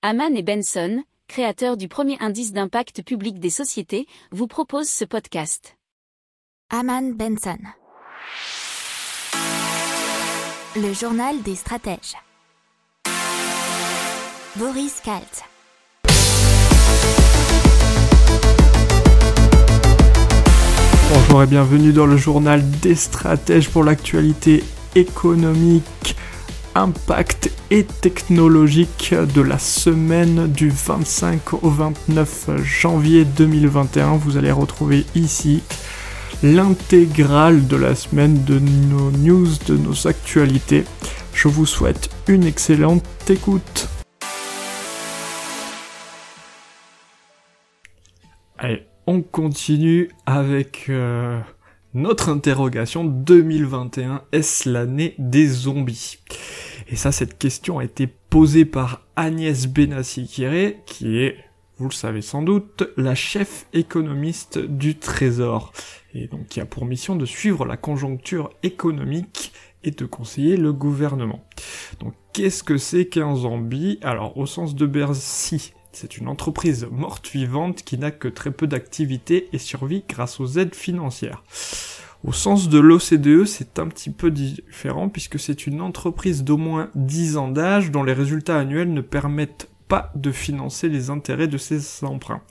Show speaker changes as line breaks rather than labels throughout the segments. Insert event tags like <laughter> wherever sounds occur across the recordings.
Haman et Benson, créateurs du premier indice d'impact public des sociétés, vous proposent ce podcast.
Haman Benson. Le journal des stratèges. Boris Kalt.
Bonjour et bienvenue dans le journal des stratèges pour l'actualité économique, impact et technologique de la semaine du 25 au 29 janvier 2021. Vous allez retrouver ici l'intégrale de la semaine de nos news, de nos actualités. Je vous souhaite une excellente écoute. Allez, on continue avec euh, notre interrogation 2021. Est-ce l'année des zombies? Et ça, cette question a été posée par Agnès Benassi-Kéré, qui est, vous le savez sans doute, la chef économiste du Trésor. Et donc qui a pour mission de suivre la conjoncture économique et de conseiller le gouvernement. Donc qu'est-ce que c'est qu'un zombie? Alors au sens de Bercy, c'est une entreprise morte-vivante qui n'a que très peu d'activité et survit grâce aux aides financières. Au sens de l'OCDE, c'est un petit peu différent puisque c'est une entreprise d'au moins 10 ans d'âge dont les résultats annuels ne permettent pas de financer les intérêts de ses emprunts.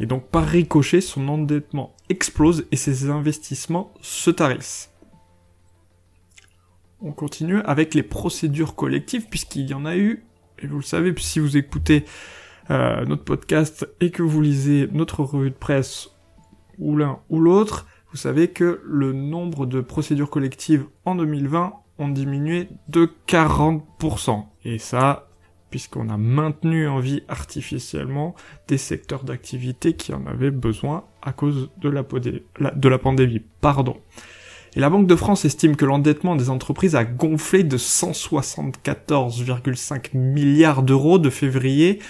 Et donc par ricochet, son endettement explose et ses investissements se tarissent. On continue avec les procédures collectives puisqu'il y en a eu, et vous le savez, si vous écoutez euh, notre podcast et que vous lisez notre revue de presse ou l'un ou l'autre, vous savez que le nombre de procédures collectives en 2020 ont diminué de 40%. Et ça, puisqu'on a maintenu en vie artificiellement des secteurs d'activité qui en avaient besoin à cause de la, de la pandémie. Pardon. Et la Banque de France estime que l'endettement des entreprises a gonflé de 174,5 milliards d'euros de février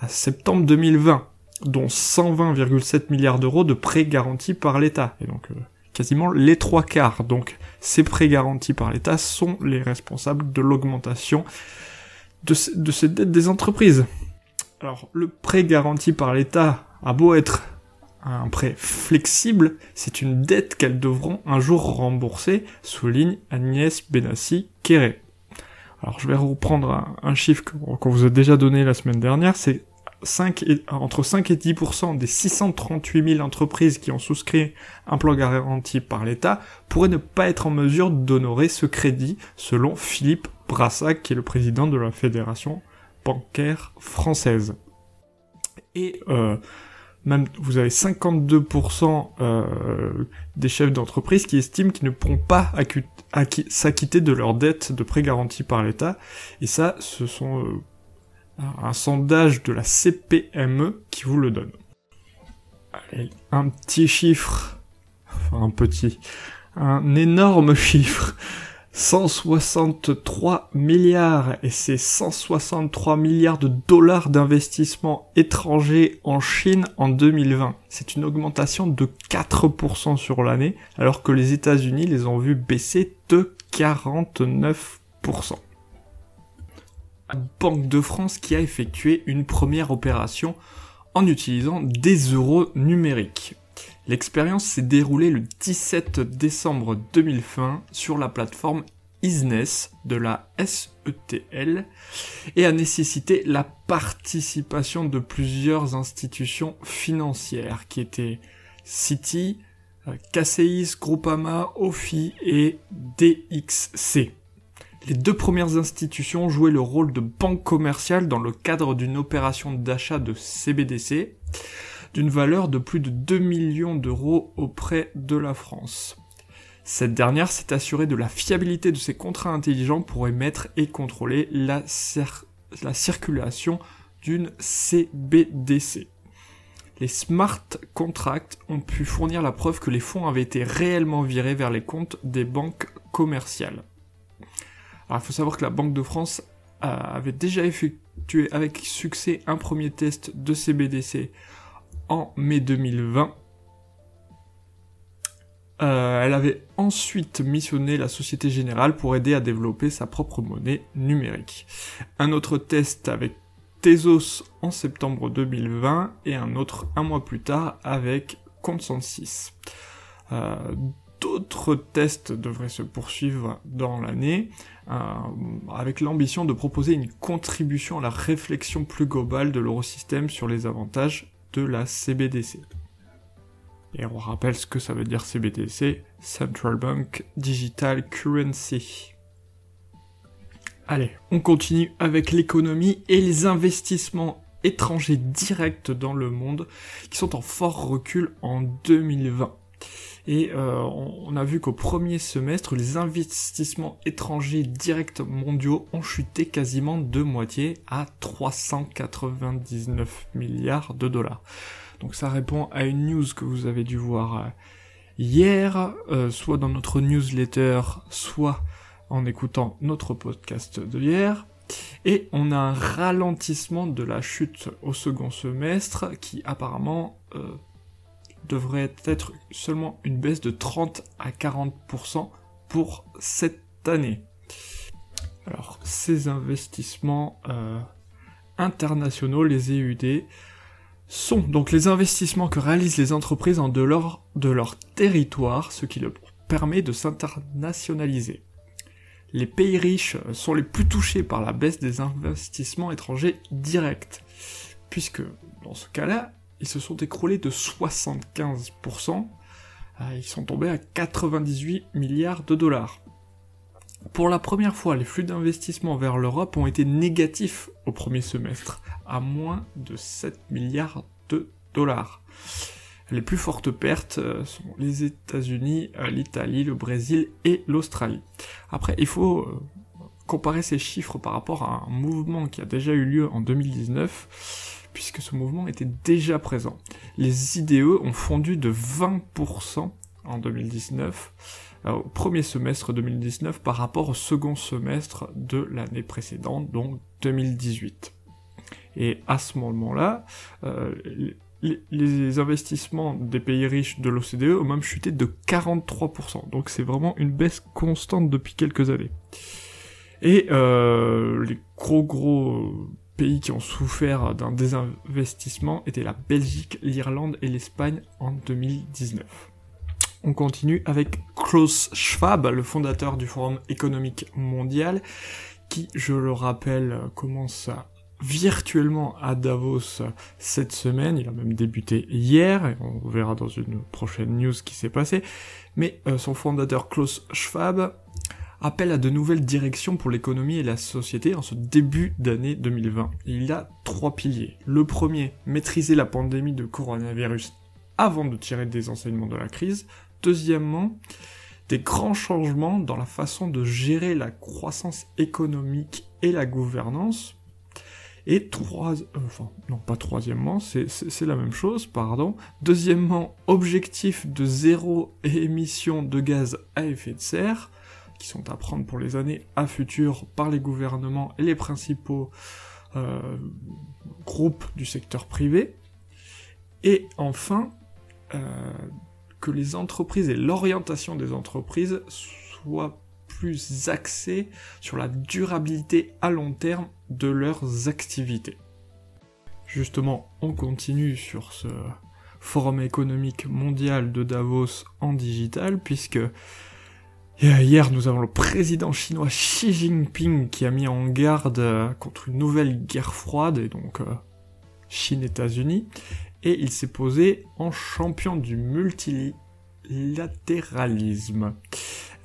à septembre 2020, dont 120,7 milliards d'euros de prêts garantis par l'État. Et donc euh, quasiment les trois quarts. Donc ces prêts garantis par l'État sont les responsables de l'augmentation de, de ces dettes des entreprises. Alors le prêt garanti par l'État a beau être un prêt flexible, c'est une dette qu'elles devront un jour rembourser, souligne Agnès Benassi-Kéré. Alors je vais reprendre un, chiffre qu'on vous a déjà donné la semaine dernière, c'est 5 entre 5 et 10% des 638 000 entreprises qui ont souscrit un plan garanti par l'État pourraient ne pas être en mesure d'honorer ce crédit, selon Philippe Brassac, qui est le président de la Fédération bancaire française. Et euh, même vous avez 52% euh, des chefs d'entreprise qui estiment qu'ils ne pourront pas s'acquitter de leurs dettes de prêts garantis par l'État. Et ça, ce sont euh, un sondage de la CPME qui vous le donne. Allez, un petit chiffre, enfin un petit, un énorme <laughs> chiffre. 163 milliards et c'est 163 milliards de dollars d'investissement étrangers en Chine en 2020. C'est une augmentation de 4% sur l'année alors que les États-Unis les ont vus baisser de 49%. La Banque de France qui a effectué une première opération en utilisant des euros numériques. L'expérience s'est déroulée le 17 décembre 2020 sur la plateforme Isness de la SETL et a nécessité la participation de plusieurs institutions financières qui étaient Citi, KCIS, Groupama, OFI et DXC. Les deux premières institutions jouaient le rôle de banque commerciale dans le cadre d'une opération d'achat de CBDC d'une valeur de plus de 2 millions d'euros auprès de la France. Cette dernière s'est assurée de la fiabilité de ses contrats intelligents pour émettre et contrôler la, la circulation d'une CBDC. Les smart contracts ont pu fournir la preuve que les fonds avaient été réellement virés vers les comptes des banques commerciales. Il faut savoir que la Banque de France avait déjà effectué avec succès un premier test de CBDC en mai 2020. Euh, elle avait ensuite missionné la Société Générale pour aider à développer sa propre monnaie numérique. Un autre test avec Tezos en septembre 2020 et un autre un mois plus tard avec Consensus. Euh, D'autres tests devraient se poursuivre dans l'année, euh, avec l'ambition de proposer une contribution à la réflexion plus globale de l'eurosystème sur les avantages de la CBDC. Et on rappelle ce que ça veut dire CBDC, Central Bank Digital Currency. Allez, on continue avec l'économie et les investissements étrangers directs dans le monde qui sont en fort recul en 2020. Et euh, on a vu qu'au premier semestre, les investissements étrangers directs mondiaux ont chuté quasiment de moitié à 399 milliards de dollars. Donc ça répond à une news que vous avez dû voir euh, hier, euh, soit dans notre newsletter, soit en écoutant notre podcast de hier. Et on a un ralentissement de la chute au second semestre qui apparemment euh, devrait être seulement une baisse de 30 à 40% pour cette année. Alors ces investissements internationaux, les EUD, sont donc les investissements que réalisent les entreprises en dehors de leur territoire, ce qui leur permet de s'internationaliser. Les pays riches sont les plus touchés par la baisse des investissements étrangers directs, puisque dans ce cas-là, ils se sont écroulés de 75%, euh, ils sont tombés à 98 milliards de dollars. Pour la première fois, les flux d'investissement vers l'Europe ont été négatifs au premier semestre, à moins de 7 milliards de dollars. Les plus fortes pertes euh, sont les États-Unis, euh, l'Italie, le Brésil et l'Australie. Après, il faut comparer ces chiffres par rapport à un mouvement qui a déjà eu lieu en 2019, puisque ce mouvement était déjà présent. Les IDE ont fondu de 20% en 2019 au premier semestre 2019 par rapport au second semestre de l'année précédente, donc 2018. Et à ce moment-là, euh, les, investissements des pays riches de l'OCDE ont même chuté de 43%. Donc c'est vraiment une baisse constante depuis quelques années. Et euh, les gros gros pays qui ont souffert d'un désinvestissement étaient la Belgique, l'Irlande et l'Espagne en 2019. On continue avec Klaus Schwab, le fondateur du Forum économique mondial, qui, je le rappelle, commence virtuellement à Davos cette semaine. Il a même débuté hier, et on verra dans une prochaine news ce qui s'est passé. Mais euh, son fondateur Klaus Schwab appelle à de nouvelles directions pour l'économie et la société en ce début d'année 2020. il y a trois piliers. Le premier, maîtriser la pandémie de coronavirus avant de tirer des enseignements de la crise. Deuxièmement, des grands changements dans la façon de gérer la croissance économique et la gouvernance. Et trois, euh, enfin, non pas troisièmement, c'est la même chose, pardon. Deuxièmement, objectif de zéro émission de gaz à effet de serre, qui sont à prendre pour les années à futur par les gouvernements et les principaux euh, groupes du secteur privé. Et enfin, euh, que les entreprises et l'orientation des entreprises soient plus axées sur la durabilité à long terme de leurs activités. Justement, on continue sur ce forum économique mondial de Davos en digital, puisque hier nous avons le président chinois Xi Jinping qui a mis en garde contre une nouvelle guerre froide, et donc euh, Chine-États-Unis, et il s'est posé en champion du multilatéralisme.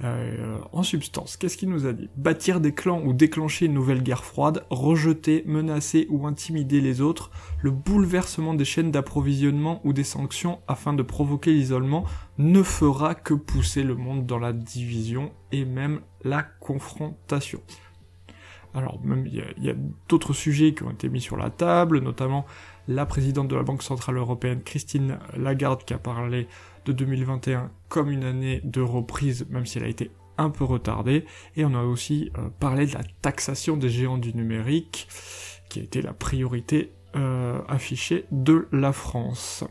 Euh, en substance, qu'est-ce qu'il nous a dit? Bâtir des clans ou déclencher une nouvelle guerre froide, rejeter, menacer ou intimider les autres, le bouleversement des chaînes d'approvisionnement ou des sanctions afin de provoquer l'isolement ne fera que pousser le monde dans la division et même la confrontation. Alors même il y a d'autres sujets qui ont été mis sur la table, notamment la présidente de la Banque Centrale Européenne, Christine Lagarde, qui a parlé de 2021 comme une année de reprise, même si elle a été un peu retardée. Et on a aussi euh, parlé de la taxation des géants du numérique, qui a été la priorité euh, affichée de la France.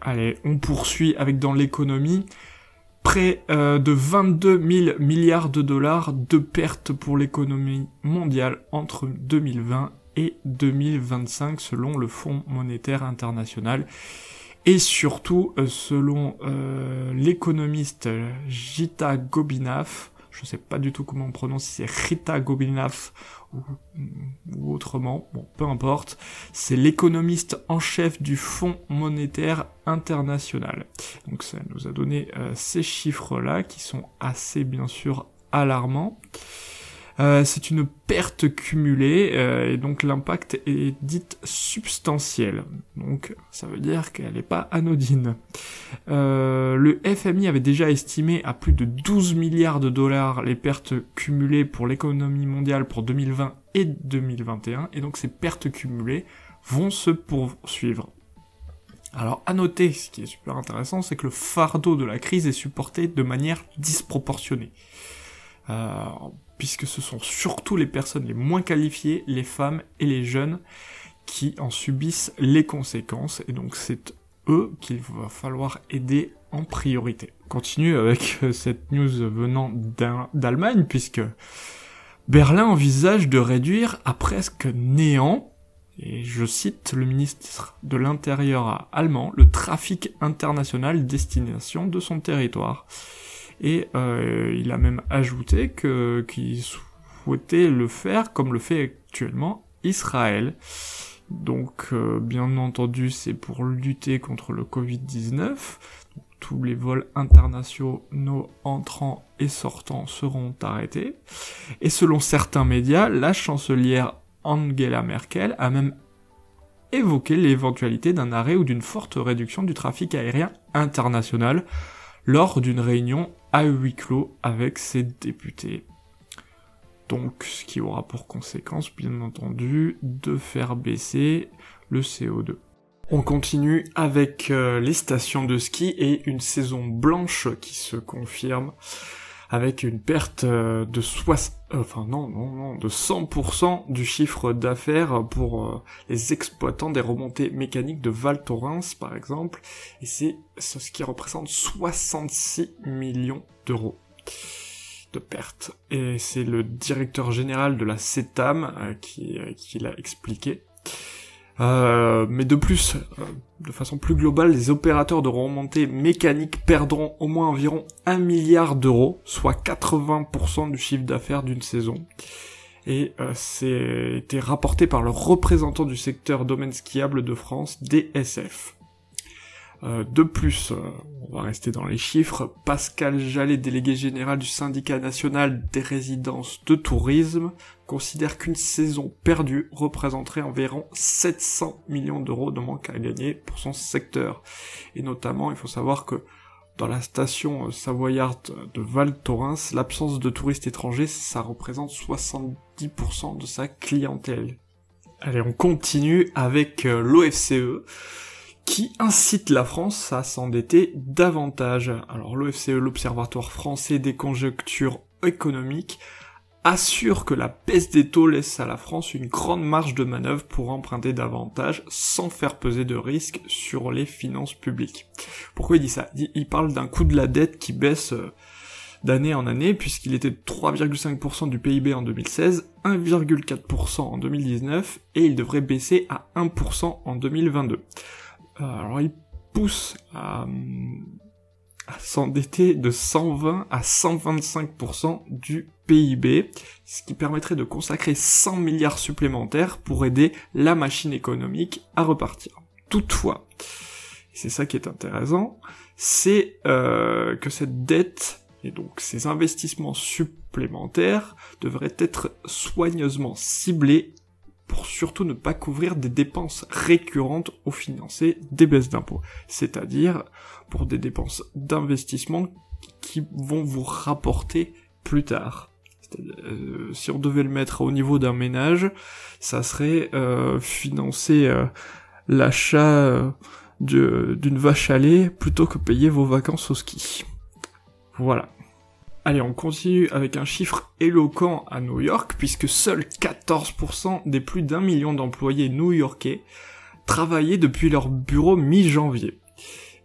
Allez, on poursuit avec dans l'économie. Près euh, de 22 000 milliards de dollars de pertes pour l'économie mondiale entre 2020 et 2025 selon le Fonds monétaire international. Et surtout, euh, selon euh, l'économiste Gita Gobinath, je sais pas du tout comment on prononce, si c'est Rita Gobinath ou, autrement, bon, peu importe, c'est l'économiste en chef du Fonds monétaire international. Donc ça nous a donné euh, ces chiffres-là qui sont assez bien sûr alarmants. Euh, c'est une perte cumulée euh, et donc l'impact est dit substantiel. Donc ça veut dire qu'elle n'est pas anodine. Euh, le FMI avait déjà estimé à plus de 12 milliards de dollars les pertes cumulées pour l'économie mondiale pour 2020 et 2021 et donc ces pertes cumulées vont se poursuivre. Alors à noter, ce qui est super intéressant, c'est que le fardeau de la crise est supporté de manière disproportionnée. Puisque ce sont surtout les personnes les moins qualifiées, les femmes et les jeunes, qui en subissent les conséquences, et donc c'est eux qu'il va falloir aider en priorité. continue avec euh, cette news venant d'Allemagne, puisque Berlin envisage de réduire à presque néant, et je cite le ministre de l'Intérieur allemand, le trafic international destination de son territoire. Et euh, il a même ajouté que qu'il souhaitait le faire comme le fait actuellement Israël. Donc euh, bien entendu c'est pour lutter contre le Covid-19. Tous les vols internationaux entrants et sortants seront arrêtés. Et selon certains médias, la chancelière Angela Merkel a même évoqué l'éventualité d'un arrêt ou d'une forte réduction du trafic aérien international lors d'une réunion à huis clos avec ses députés. Donc, ce qui aura pour conséquence, bien entendu, de faire baisser le CO2. On continue avec euh, les stations de ski et une saison blanche qui se confirme avec une perte euh, de 60, euh, enfin non, non, non, de 100% du chiffre d'affaires pour euh, les exploitants des remontées mécaniques de Val Thorens, par exemple, et c'est ce qui représente 66 millions d'euros de pertes. Et c'est le directeur général de la CETAM qui, qui l'a expliqué. Euh, mais de plus, euh, de façon plus globale, les opérateurs de remontée mécanique perdront au moins environ 1 milliard d'euros, soit 80% du chiffre d'affaires d'une saison. Et euh, c'est été rapporté par le représentant du secteur domaine skiable de France, DSF. Euh, de plus, euh, on va rester dans les chiffres, Pascal Jallet, délégué général du syndicat national des résidences de tourisme, considère qu'une saison perdue représenterait environ 700 millions d'euros de manque à gagner pour son secteur. Et notamment, il faut savoir que dans la station savoyarde de Val Thorens, l'absence de touristes étrangers, ça représente 70% de sa clientèle. Allez, on continue avec euh, l'OFCE qui incite la France à s'endetter davantage. Alors l'OFCE, l'Observatoire français des conjonctures économiques, assure que la baisse des taux laisse à la France une grande marge de manœuvre pour emprunter davantage sans faire peser de risques sur les finances publiques. Pourquoi il dit ça? Il parle d'un coût de la dette qui baisse euh, d'année en année puisqu'il était de 3,5% du PIB en 2016, 1,4% en 2019 et il devrait baisser à 1% en 2022. Euh, alors il pousse à, s'endetter de 120 à 125% du PIB, ce qui permettrait de consacrer 100 milliards supplémentaires pour aider la machine économique à repartir. Toutefois, c'est ça qui est intéressant, c'est euh, que cette dette et donc ces investissements supplémentaires devraient être soigneusement ciblés pour surtout ne pas couvrir des dépenses récurrentes au financer des baisses d'impôts, c'est-à-dire pour des dépenses d'investissement qui vont vous rapporter plus tard. Euh, si on devait le mettre au niveau d'un ménage, ça serait euh, financer euh, l'achat d'une vache à lait plutôt que payer vos vacances au ski. Voilà. Allez, on continue avec un chiffre éloquent à New York, puisque seuls 14% des plus d'un million d'employés new-yorkais travaillaient depuis leur bureau mi-janvier.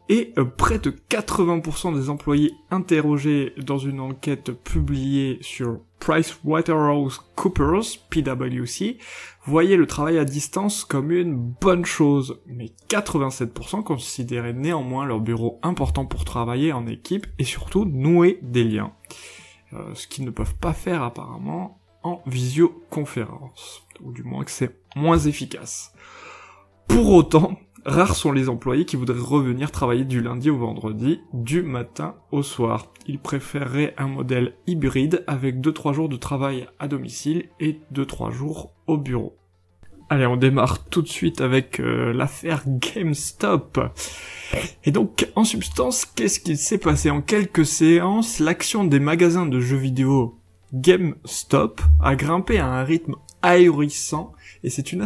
Et euh, près de 80% des employés interrogés dans une enquête publiée sur PricewaterhouseCoopers, PwC, voyaient le travail à distance comme une bonne chose, mais 87% considéraient néanmoins leur bureau important pour travailler en équipe et surtout nouer des liens, euh, ce qu'ils ne peuvent pas faire apparemment en visioconférence, ou du moins que c'est moins efficace. Pour autant, Rares sont les employés qui voudraient revenir travailler du lundi au vendredi, du matin au soir. Ils préféreraient un modèle hybride avec 2-3 jours de travail à domicile et 2-3 jours au bureau. Allez, on démarre tout de suite avec euh, l'affaire GameStop. Et donc, en substance, qu'est-ce qui s'est passé? En quelques séances, l'action des magasins de jeux vidéo GameStop a grimpé à un rythme ahurissant et c'est une,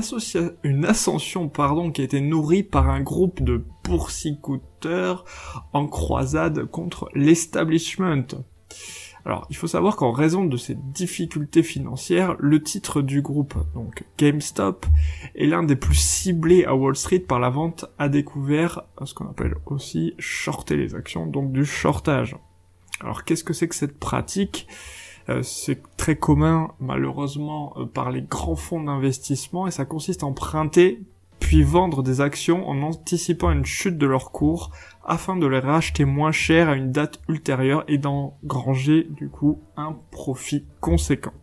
une ascension pardon, qui a été nourrie par un groupe de boursicoteurs en croisade contre l'establishment. Alors, il faut savoir qu'en raison de ces difficultés financières, le titre du groupe, donc GameStop, est l'un des plus ciblés à Wall Street par la vente à découvert, ce qu'on appelle aussi shorter les actions, donc du shortage. Alors, qu'est-ce que c'est que cette pratique? C'est très commun malheureusement euh, par les grands fonds d'investissement et ça consiste à emprunter puis vendre des actions en anticipant une chute de leur cours afin de les racheter moins cher à une date ultérieure et d'engranger du coup un profit conséquent.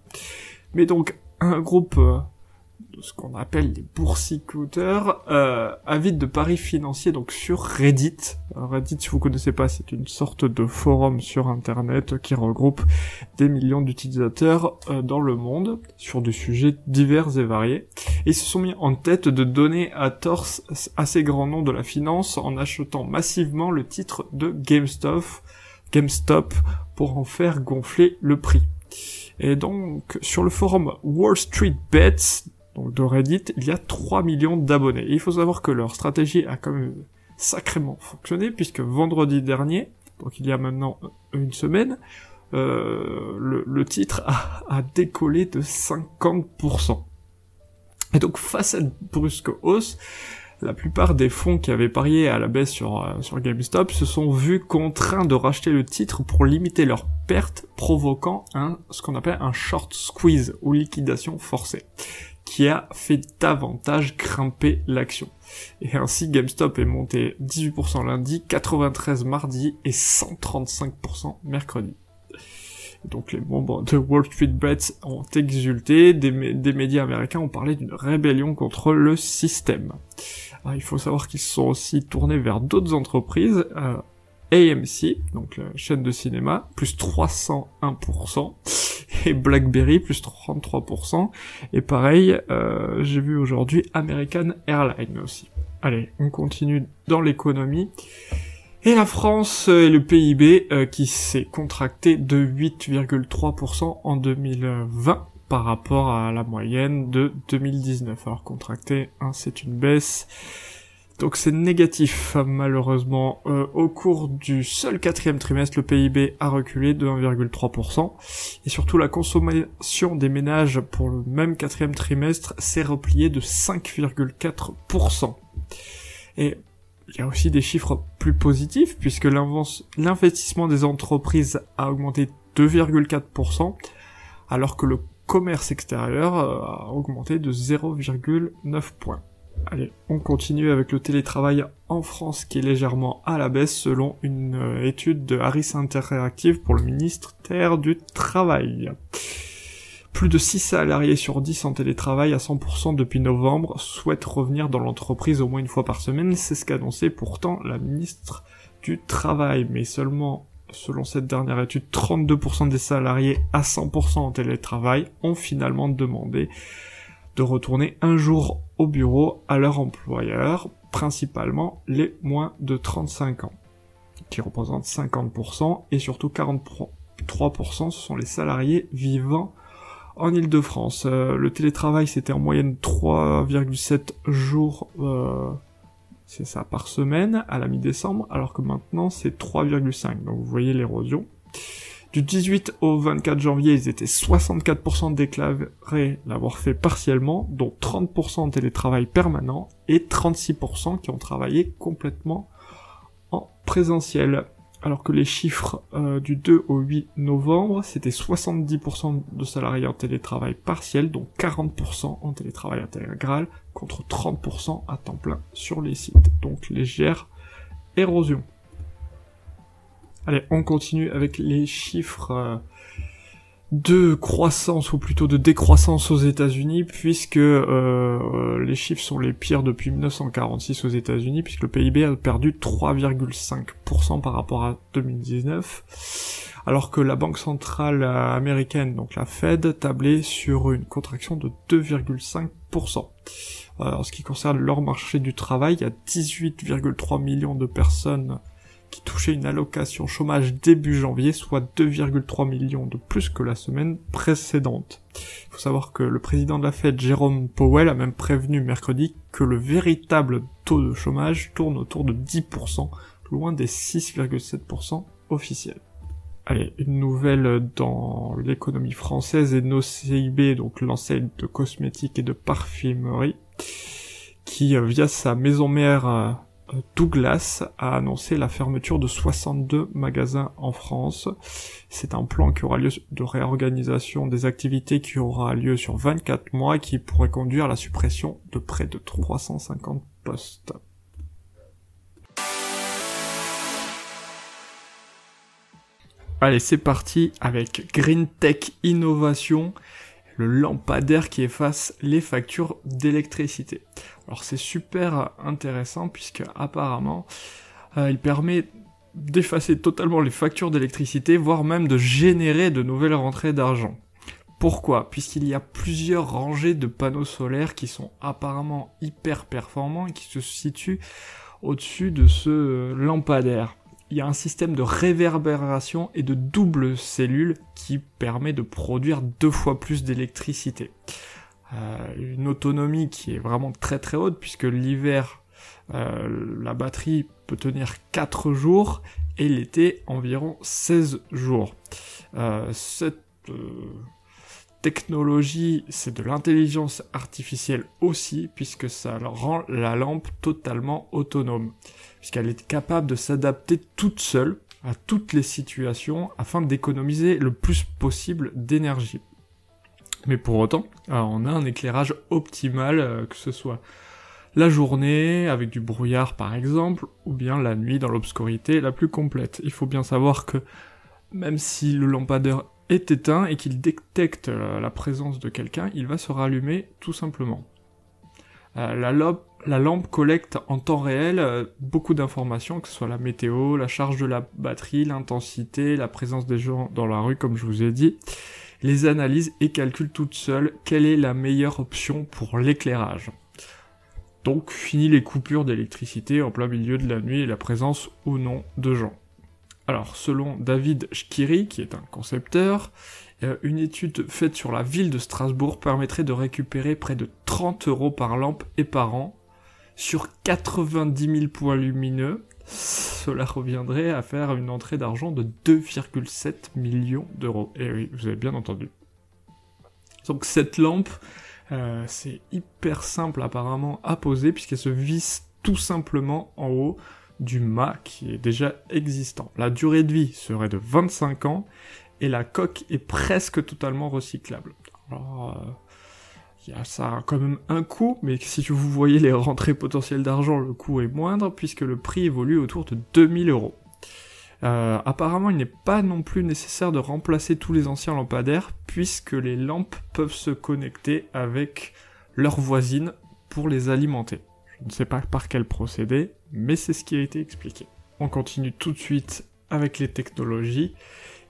Mais donc un groupe euh, ce qu'on appelle les boursicoteurs, euh, avides de paris financiers donc sur Reddit. Reddit, si vous connaissez pas, c'est une sorte de forum sur Internet qui regroupe des millions d'utilisateurs euh, dans le monde sur des sujets divers et variés. Ils se sont mis en tête de donner à torse assez grand nom de la finance en achetant massivement le titre de GameStop, GameStop pour en faire gonfler le prix. Et donc, sur le forum Wall Street Bets, donc de Reddit, il y a 3 millions d'abonnés. il faut savoir que leur stratégie a quand même sacrément fonctionné, puisque vendredi dernier, donc il y a maintenant une semaine, euh, le, titre a, décollé de 50%. Et donc face à une brusque hausse, la plupart des fonds qui avaient parié à la baisse sur, euh, sur GameStop se sont vus contraints de racheter le titre pour limiter leurs pertes, provoquant un, ce qu'on appelle un short squeeze ou liquidation forcée qui a fait davantage grimper l'action. Et ainsi, GameStop est monté 18% lundi, 93 mardi et 135% mercredi. Donc les membres de Wall Street Bets ont exulté, des, médias américains ont parlé d'une rébellion contre le système. il faut savoir qu'ils se sont aussi tournés vers d'autres entreprises, euh, AMC, donc chaîne de cinéma, plus 301%, et BlackBerry, plus 33%, et pareil, euh, j'ai vu aujourd'hui American Airlines aussi. Allez, on continue dans l'économie. Et la France et le PIB euh, qui s'est contracté de 8,3% en 2020 par rapport à la moyenne de 2019. Alors contracté, hein, c'est une baisse donc c'est négatif malheureusement. Euh, au cours du seul quatrième trimestre, le PIB a reculé de 1,3%. Et surtout la consommation des ménages pour le même quatrième trimestre s'est repliée de 5,4%. Et il y a aussi des chiffres plus positifs puisque l'investissement des entreprises a augmenté 2,4% alors que le commerce extérieur euh, a augmenté de 0,9 points. Allez, on continue avec le télétravail en France qui est légèrement à la baisse selon une euh, étude de Harris Interactive pour le ministère du Travail. Plus de 6 salariés sur 10 en télétravail à 100% depuis novembre souhaitent revenir dans l'entreprise au moins une fois par semaine, c'est ce qu'annonçait pourtant la ministre du Travail, mais seulement selon cette dernière étude, 32% des salariés à 100% en télétravail ont finalement demandé de retourner un jour au bureau à leur employeur, principalement les moins de 35 ans, qui représentent 50%, et surtout 43% ce sont les salariés vivant en Ile-de-France. Euh, le télétravail c'était en moyenne 3,7 jours, euh, c'est ça, par semaine à la mi-décembre, alors que maintenant c'est 3,5, donc vous voyez l'érosion. Du 18 au 24 janvier, ils étaient 64% déclarés l'avoir fait partiellement, dont 30% en télétravail permanent et 36% qui ont travaillé complètement en présentiel. Alors que les chiffres euh, du 2 au 8 novembre, c'était 70% de salariés en télétravail partiel, donc 40% en télétravail intégral, contre 30% à temps plein sur les sites. Donc légère érosion. Allez, on continue avec les chiffres euh, de croissance ou plutôt de décroissance aux États-Unis puisque euh, les chiffres sont les pires depuis 1946 aux États-Unis puisque le PIB a perdu 3,5% par rapport à 2019 alors que la banque centrale américaine donc la Fed tablait sur une contraction de 2,5%. En ce qui concerne leur marché du travail, il y a 18,3 millions de personnes qui touchait une allocation chômage début janvier, soit 2,3 millions de plus que la semaine précédente. Il faut savoir que le président de la Fed, Jérôme Powell, a même prévenu mercredi que le véritable taux de chômage tourne autour de 10%, loin des 6,7% officiels. Allez, une nouvelle dans l'économie française et nos CIB, donc l'enseigne de cosmétiques et de parfumerie, qui, euh, via sa maison mère euh, Douglas a annoncé la fermeture de 62 magasins en France. C'est un plan qui aura lieu de réorganisation des activités qui aura lieu sur 24 mois et qui pourrait conduire à la suppression de près de 350 postes. Allez, c'est parti avec Green Tech Innovation le lampadaire qui efface les factures d'électricité. Alors c'est super intéressant puisque apparemment euh, il permet d'effacer totalement les factures d'électricité, voire même de générer de nouvelles rentrées d'argent. Pourquoi? Puisqu'il y a plusieurs rangées de panneaux solaires qui sont apparemment hyper performants et qui se situent au-dessus de ce lampadaire il y a un système de réverbération et de double cellule qui permet de produire deux fois plus d'électricité. Euh, une autonomie qui est vraiment très très haute puisque l'hiver euh, la batterie peut tenir 4 jours et l'été environ 16 jours. Euh, cette technologie, c'est de l'intelligence artificielle aussi, puisque ça rend la lampe totalement autonome puisqu'elle est capable de s'adapter toute seule à toutes les situations afin d'économiser le plus possible d'énergie. Mais pour autant, on a un éclairage optimal, euh, que ce soit la journée avec du brouillard par exemple, ou bien la nuit dans l'obscurité la plus complète. Il faut bien savoir que même si le lampadaire est éteint et qu'il détecte euh, la présence de quelqu'un, il va se rallumer tout simplement. Euh, la, la lampe collecte en temps réel beaucoup d'informations, que ce soit la météo, la charge de la batterie, l'intensité, la présence des gens dans la rue, comme je vous ai dit, les analyse et calcule toute seule quelle est la meilleure option pour l'éclairage? Donc fini les coupures d'électricité en plein milieu de la nuit et la présence ou non de gens. Alors selon David Schkiri, qui est un concepteur, euh, une étude faite sur la ville de Strasbourg permettrait de récupérer près de 30 euros par lampe et par an sur 90 000 points lumineux, cela reviendrait à faire une entrée d'argent de 2,7 millions d'euros. Et oui, vous avez bien entendu. Donc cette lampe, euh, c'est hyper simple apparemment à poser puisqu'elle se visse tout simplement en haut du mât qui est déjà existant. La durée de vie serait de 25 ans et la coque est presque totalement recyclable. Alors, euh, ça a quand même un coût, mais si vous voyez les rentrées potentielles d'argent, le coût est moindre puisque le prix évolue autour de 2000 euros. Euh, apparemment, il n'est pas non plus nécessaire de remplacer tous les anciens lampadaires puisque les lampes peuvent se connecter avec leurs voisines pour les alimenter. Je ne sais pas par quel procédé, mais c'est ce qui a été expliqué. On continue tout de suite avec les technologies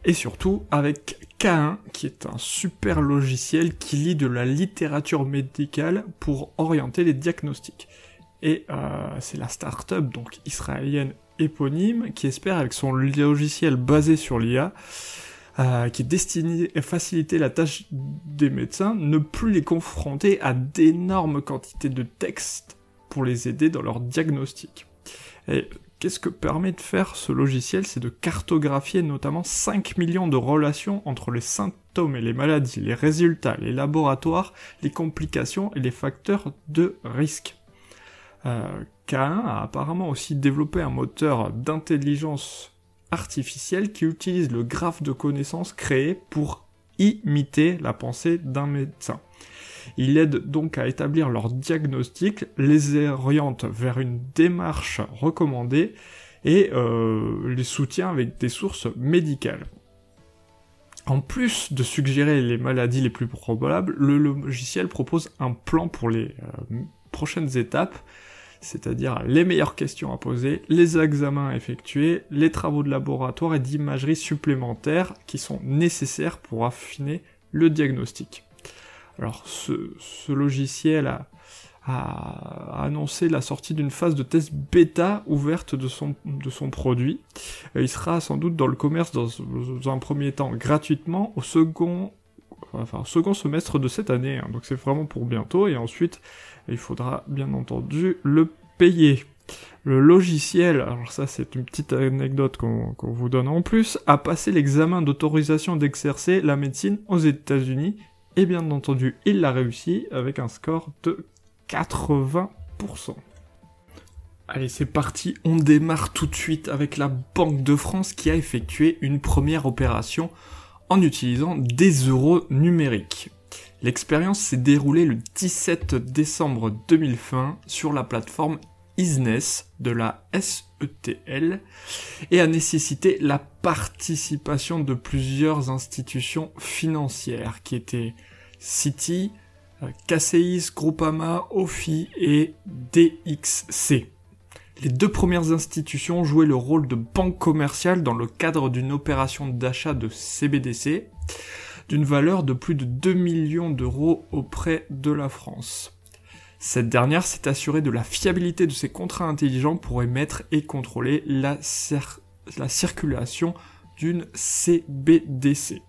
et surtout avec K1 qui est un super logiciel qui lit de la littérature médicale pour orienter les diagnostics. Et euh, c'est la start-up donc israélienne éponyme qui espère avec son logiciel basé sur l'IA euh, qui est destiné à faciliter la tâche des médecins, ne plus les confronter à d'énormes quantités de textes pour les aider dans leur diagnostic. Qu'est-ce que permet de faire ce logiciel? C'est de cartographier notamment 5 millions de relations entre les symptômes et les maladies, les résultats, les laboratoires, les complications et les facteurs de risque. Euh, K1 a apparemment aussi développé un moteur d'intelligence artificielle qui utilise le graphe de connaissances créé pour imiter la pensée d'un médecin. Il aide donc à établir leur diagnostic, les oriente vers une démarche recommandée et euh, les soutient avec des sources médicales. En plus de suggérer les maladies les plus probables, le logiciel propose un plan pour les euh, prochaines étapes, c'est-à-dire les meilleures questions à poser, les examens à effectuer, les travaux de laboratoire et d'imagerie supplémentaires qui sont nécessaires pour affiner le diagnostic. Alors ce, logiciel a, annoncé la sortie d'une phase de test bêta ouverte de son, de son produit. Euh, il sera sans doute dans le commerce dans, un premier temps gratuitement, au second, enfin, second semestre de cette année, hein. donc c'est vraiment pour bientôt, et ensuite il faudra bien entendu le payer. Le logiciel, alors ça c'est une petite anecdote qu'on vous donne en plus, a passé l'examen d'autorisation d'exercer la médecine aux États-Unis et bien entendu, il l'a réussi avec un score de 80%. Allez, c'est parti, on démarre tout de suite avec la Banque de France qui a effectué une première opération en utilisant des euros numériques. L'expérience s'est déroulée le 17 décembre 2020 sur la plateforme Isness de la SETL et a nécessité la participation de plusieurs institutions financières qui étaient Citi, KCIS, Groupama, OFI et DXC. Les deux premières institutions jouaient le rôle de banque commerciale dans le cadre d'une opération d'achat de CBDC d'une valeur de plus de 2 millions d'euros auprès de la France. Cette dernière s'est assurée de la fiabilité de ses contrats intelligents pour émettre et contrôler la, la circulation d'une CBDC.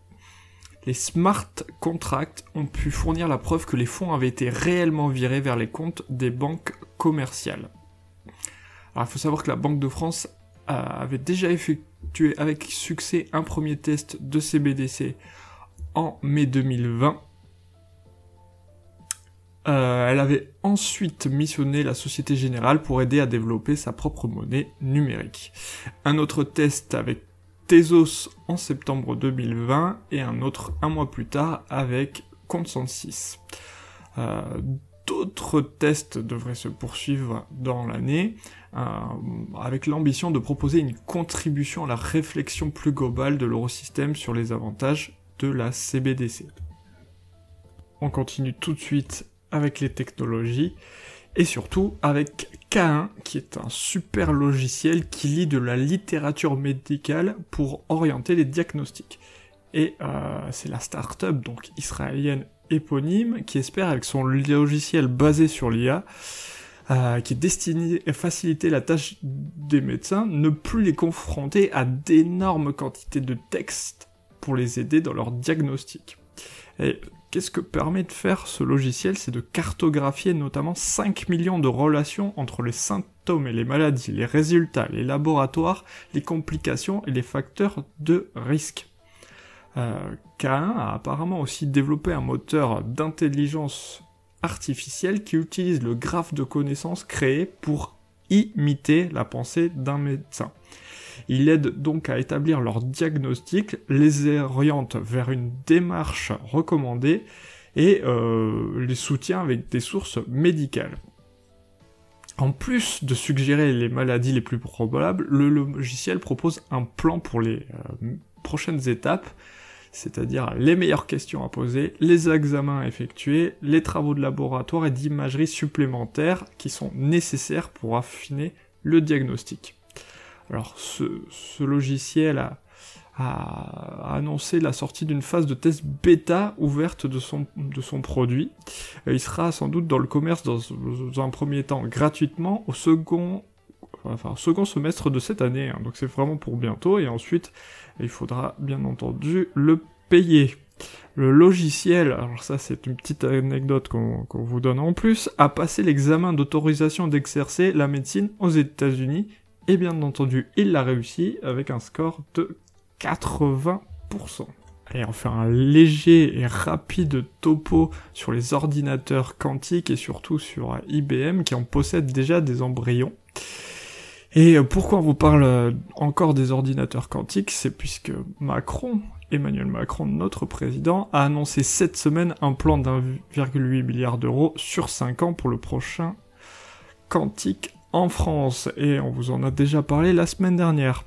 Les smart contracts ont pu fournir la preuve que les fonds avaient été réellement virés vers les comptes des banques commerciales. Il faut savoir que la Banque de France avait déjà effectué avec succès un premier test de CBDC en mai 2020 euh, elle avait ensuite missionné la Société Générale pour aider à développer sa propre monnaie numérique. Un autre test avec Tezos en septembre 2020 et un autre un mois plus tard avec Consensus. Euh, D'autres tests devraient se poursuivre dans l'année euh, avec l'ambition de proposer une contribution à la réflexion plus globale de l'eurosystème sur les avantages de la CBDC. On continue tout de suite avec les technologies et surtout avec K1 qui est un super logiciel qui lit de la littérature médicale pour orienter les diagnostics. Et euh, c'est la start-up donc israélienne éponyme qui espère avec son logiciel basé sur l'IA euh, qui est destiné à faciliter la tâche des médecins, ne plus les confronter à d'énormes quantités de textes pour les aider dans leur diagnostic. Et Qu'est-ce que permet de faire ce logiciel C'est de cartographier notamment 5 millions de relations entre les symptômes et les maladies, les résultats, les laboratoires, les complications et les facteurs de risque. Euh, K1 a apparemment aussi développé un moteur d'intelligence artificielle qui utilise le graphe de connaissances créé pour imiter la pensée d'un médecin. Il aide donc à établir leur diagnostic, les oriente vers une démarche recommandée et euh, les soutient avec des sources médicales. En plus de suggérer les maladies les plus probables, le logiciel propose un plan pour les euh, prochaines étapes, c'est-à-dire les meilleures questions à poser, les examens à effectuer, les travaux de laboratoire et d'imagerie supplémentaires qui sont nécessaires pour affiner le diagnostic. Alors ce, logiciel a, annoncé la sortie d'une phase de test bêta ouverte de son, de son produit. Euh, il sera sans doute dans le commerce dans, un premier temps gratuitement, au second, enfin, second semestre de cette année. Hein. donc c'est vraiment pour bientôt. Et ensuite, il faudra bien entendu le payer. Le logiciel, alors ça c'est une petite anecdote qu'on vous donne en plus, a passé l'examen d'autorisation d'exercer la médecine aux États-Unis et bien entendu, il l'a réussi avec un score de 80%. Allez, on fait un léger et rapide topo sur les ordinateurs quantiques et surtout sur IBM qui en possède déjà des embryons. Et pourquoi on vous parle encore des ordinateurs quantiques? C'est puisque Macron, Emmanuel Macron, notre président, a annoncé cette semaine un plan d'1,8 milliard d'euros sur 5 ans pour le prochain quantique en France. Et on vous en a déjà parlé la semaine dernière.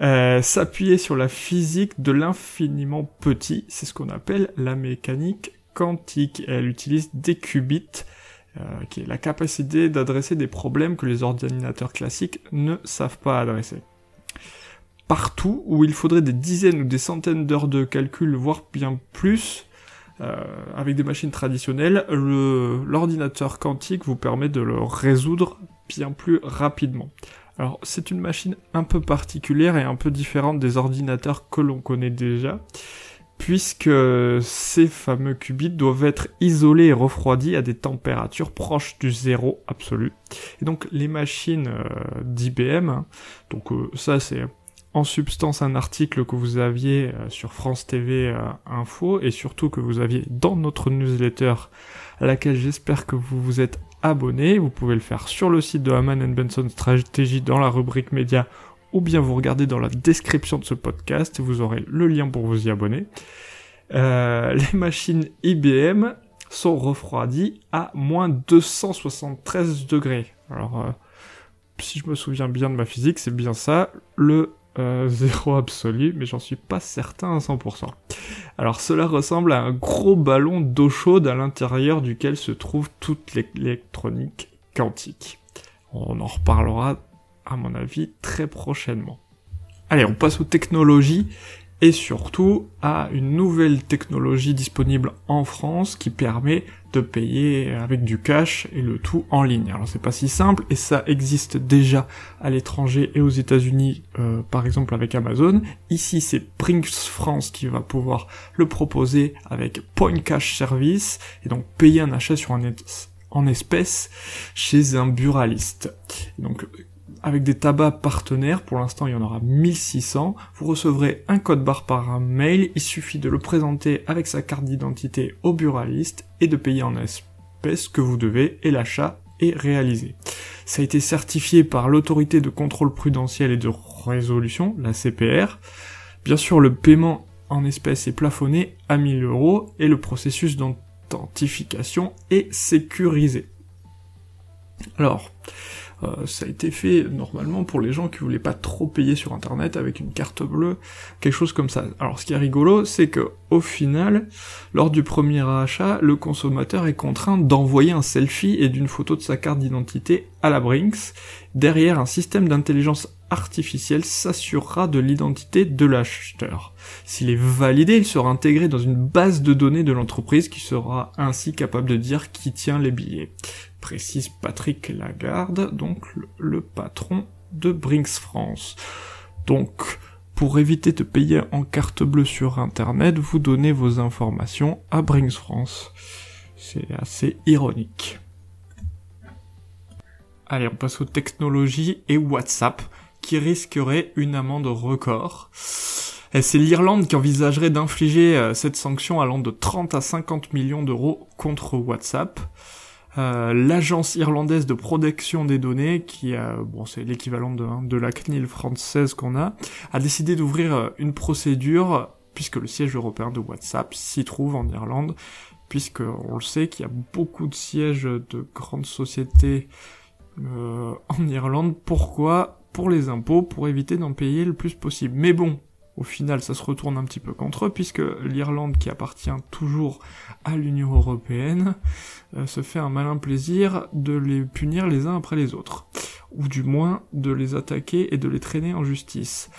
Euh, s'appuyer sur la physique de l'infiniment petit, c'est ce qu'on appelle la mécanique quantique. elle utilise des qubits, euh, qui est la capacité d'adresser des problèmes que les ordinateurs classiques ne savent pas adresser. Partout où il faudrait des dizaines ou des centaines d'heures de calcul, voire bien plus, euh, avec des machines traditionnelles, l'ordinateur quantique vous permet de le résoudre plus rapidement. Alors c'est une machine un peu particulière et un peu différente des ordinateurs que l'on connaît déjà, puisque ces fameux qubits doivent être isolés et refroidis à des températures proches du zéro absolu. Et donc les machines euh, d'IBM, hein, donc euh, ça c'est en substance un article que vous aviez euh, sur France TV Info et surtout que vous aviez dans notre newsletter à laquelle j'espère que vous vous êtes abonné. Vous pouvez le faire sur le site de Haman Benson Stratégie dans la rubrique média ou bien vous regardez dans la description de ce podcast, vous aurez le lien pour vous y abonner. Euh, les machines IBM sont refroidies à moins 273 degrés. Alors, euh, si je me souviens bien de ma physique, c'est bien ça. Le euh, <laughs> zéro absolu, mais j'en suis pas certain à 100%. Alors cela ressemble à un gros ballon d'eau chaude à l'intérieur duquel se trouve toute l'électronique quantique. On en reparlera, à mon avis, très prochainement. Allez, on passe aux technologies et surtout à une nouvelle technologie disponible en France qui permet de payer avec du cash et le tout en ligne. Alors c'est pas si simple et ça existe déjà à l'étranger et aux États-Unis euh, par exemple avec Amazon. Ici c'est Brinks France qui va pouvoir le proposer avec Point Cash Service et donc payer un achat sur un en espèces chez un buraliste. donc avec des tabacs partenaires, pour l'instant il y en aura 1600, vous recevrez un code barre par mail, il suffit de le présenter avec sa carte d'identité au buraliste et de payer en espèces que vous devez et l'achat est réalisé. Ça a été certifié par l'autorité de contrôle prudentiel et de résolution, la CPR. Bien sûr, le paiement en espèces est plafonné à 1000 euros et le processus d'authentification est sécurisé. Alors, euh, ça a été fait normalement pour les gens qui voulaient pas trop payer sur internet avec une carte bleue, quelque chose comme ça. Alors ce qui est rigolo, c'est que au final, lors du premier achat, le consommateur est contraint d'envoyer un selfie et d'une photo de sa carte d'identité à la Brinks. Derrière, un système d'intelligence artificielle s'assurera de l'identité de l'acheteur. S'il est validé, il sera intégré dans une base de données de l'entreprise qui sera ainsi capable de dire qui tient les billets précise Patrick Lagarde, donc le, patron de Brinks France. Donc, pour éviter de payer en carte bleue sur internet, vous donnez vos informations à Brinks France. C'est assez ironique. Allez, on passe aux technologies et WhatsApp, qui risquerait une amende record. Et c'est l'Irlande qui envisagerait d'infliger euh, cette sanction allant de 30 à 50 millions d'euros contre WhatsApp. Euh, l'agence irlandaise de protection des données, qui a, bon, c'est l'équivalent de, hein, la CNIL française qu'on a, a décidé d'ouvrir euh, une procédure puisque le siège européen de WhatsApp s'y trouve en Irlande, puisque on le sait qu'il y a beaucoup de sièges de grandes sociétés euh, en Irlande. Pourquoi? Pour les impôts, pour éviter d'en payer le plus possible. Mais bon, au final, ça se retourne un petit peu contre eux, puisque l'Irlande, qui appartient toujours à l'Union européenne, euh, se fait un malin plaisir de les punir les uns après les autres, ou du moins de les attaquer et de les traîner en justice.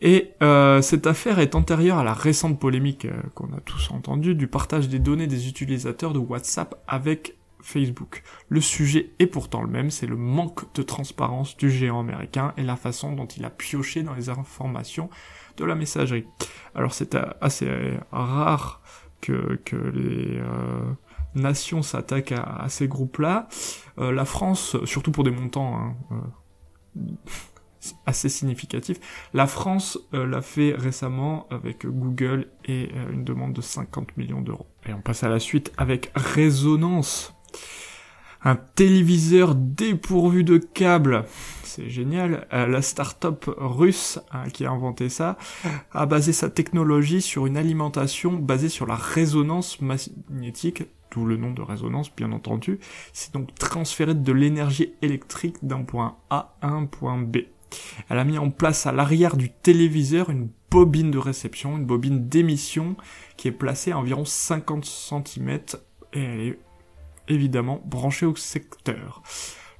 Et euh, cette affaire est antérieure à la récente polémique euh, qu'on a tous entendue du partage des données des utilisateurs de WhatsApp avec Facebook. Le sujet est pourtant le même, c'est le manque de transparence du géant américain et la façon dont il a pioché dans les informations de la messagerie. Alors c'est assez rare que, les euh, nations s'attaquent à, ces groupes-là. Euh, la France, surtout pour des montants hein, euh, <laughs> assez significatif. La France l'a fait récemment avec Google et une demande de 50 millions d'euros. Et on passe à la suite avec Résonance. Un téléviseur dépourvu de câbles. C'est génial. Euh, la start-up russe hein, qui a inventé ça a basé sa technologie sur une alimentation basée sur la résonance magnétique d'où le nom de résonance bien entendu, c'est donc transférer de l'énergie électrique d'un point A à un point B. Elle a mis en place à l'arrière du téléviseur une bobine de réception, une bobine d'émission qui est placée à environ 50 cm et elle est évidemment branchée au secteur.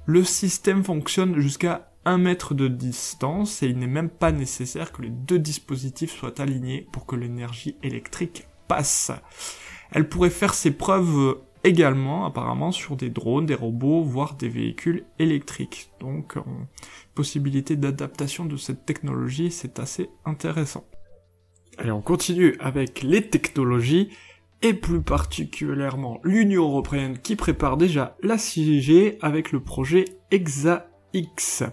Le système fonctionne jusqu'à 1 mètre de distance et il n'est même pas nécessaire que les deux dispositifs soient alignés pour que l'énergie électrique passe. Elle pourrait faire ses preuves également apparemment sur des drones, des robots, voire des véhicules électriques. Donc possibilité d'adaptation de cette technologie, c'est assez intéressant. Allez, on continue avec les technologies et plus particulièrement l'Union européenne qui prépare déjà la 6G avec le projet EXA-X.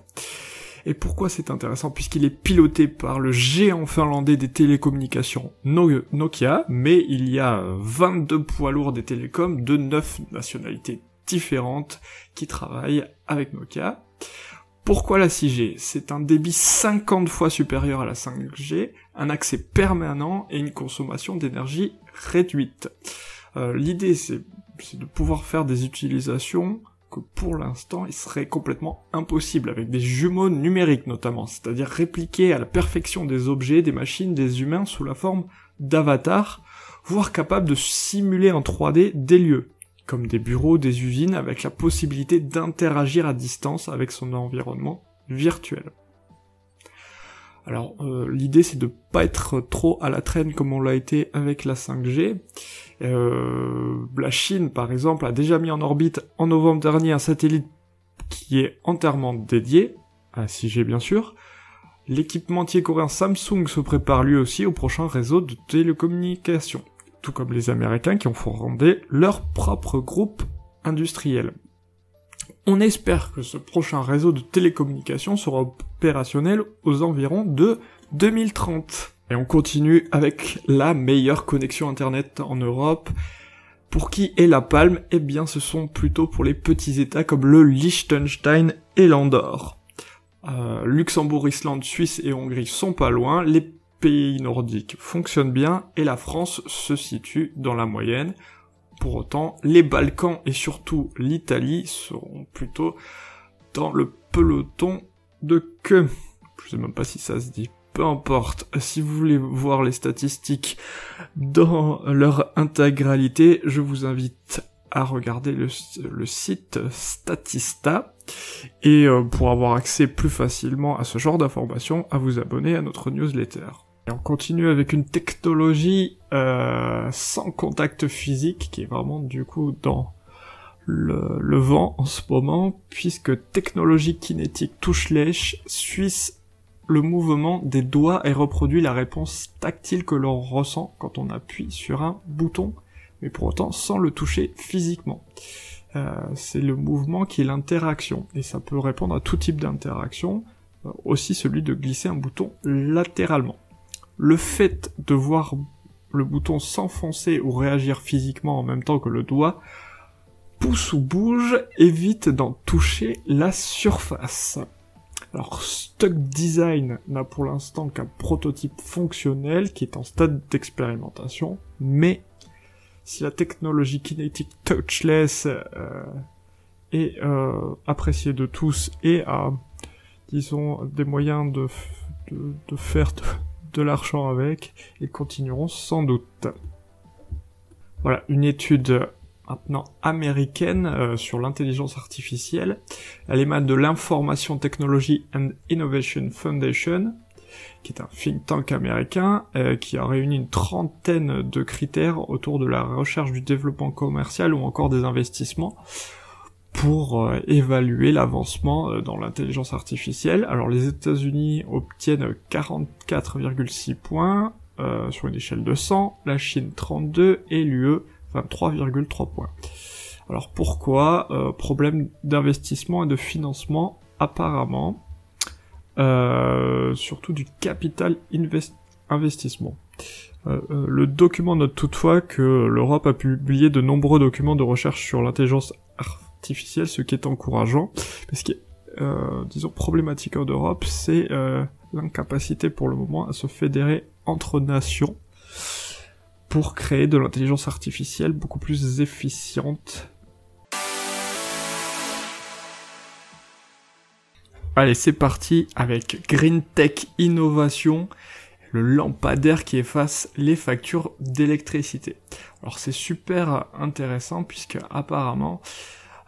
Et pourquoi c'est intéressant Puisqu'il est piloté par le géant finlandais des télécommunications Nokia, mais il y a 22 poids lourds des télécoms de 9 nationalités différentes qui travaillent avec Nokia. Pourquoi la 6G C'est un débit 50 fois supérieur à la 5G, un accès permanent et une consommation d'énergie réduite. Euh, l'idée c'est de pouvoir faire des utilisations que pour l'instant il serait complètement impossible avec des jumeaux numériques notamment, c'est-à-dire répliquer à la perfection des objets, des machines, des humains sous la forme d'avatars, voire capable de simuler en 3D des lieux, comme des bureaux, des usines, avec la possibilité d'interagir à distance avec son environnement virtuel. Alors euh, l'idée c'est de pas être trop à la traîne comme on l'a été avec la 5G. Euh, la Chine par exemple a déjà mis en orbite en novembre dernier un satellite qui est entièrement dédié à 6G bien sûr. L'équipementier coréen Samsung se prépare lui aussi au prochain réseau de télécommunications, tout comme les Américains qui ont fondé leur propre groupe industriel. On espère que ce prochain réseau de télécommunications sera opérationnel aux environs de 2030. Et on continue avec la meilleure connexion internet en Europe. Pour qui est la palme? Eh bien ce sont plutôt pour les petits états comme le Liechtenstein et l'Andorre. Euh, Luxembourg, Islande, Suisse et Hongrie sont pas loin, pays nordiques fonctionnent bien et la France se situe dans la moyenne. Pour autant, les Balkans et surtout l'Italie seront plutôt dans le peloton de queue. Je sais même pas si ça se dit. Peu importe. Si vous voulez voir les statistiques dans leur intégralité, je vous invite à regarder le, site Statista et euh, pour avoir accès plus facilement à ce genre d'informations, à vous abonner à notre newsletter. Et on continue avec une technologie euh, sans contact physique qui est vraiment du coup dans le, vent en ce moment, puisque technologie kinétique touche-lèche suisse le mouvement des doigts et reproduit la réponse tactile que l'on ressent quand on appuie sur un bouton, mais pour autant sans le toucher physiquement. Euh, c'est le mouvement qui est l'interaction, et ça peut répondre à tout type d'interaction, euh, aussi celui de glisser un bouton latéralement le fait de voir le bouton s'enfoncer ou réagir physiquement en même temps que le doigt pousse ou bouge évite d'en toucher la surface. Alors Stuck Design n'a pour l'instant qu'un prototype fonctionnel qui est en stade d'expérimentation, mais si la technologie kinétique touchless euh, est euh, appréciée de tous et a, disons, des moyens de, de, de faire de l'argent avec, ils continueront sans doute. Voilà, une étude maintenant américaine euh, sur l'intelligence artificielle. Elle émane de l'Information Technology and Innovation Foundation, qui est un think tank américain euh, qui a réuni une trentaine de critères autour de la recherche du développement commercial ou encore des investissements pour euh, évaluer l'avancement euh, dans l'intelligence artificielle. Alors les États-Unis obtiennent 44,6 points euh, sur une échelle de 100, la Chine 32 et l'UE 23,3 points. Alors pourquoi? Problème d'investissement et de financement apparemment. euh, surtout du capital investissement. Euh, euh, le document note toutefois que l'Europe a publié de nombreux documents de recherche sur l'intelligence artificielle, ce qui est encourageant. Mais ce qui est, euh, disons, problématique en Europe, c'est l'incapacité pour le moment à se fédérer entre nations pour créer de l'intelligence artificielle beaucoup plus efficiente. Allez, c'est parti avec Green Tech Innovation le lampadaire qui efface les factures d'électricité. Alors c'est super intéressant puisque apparemment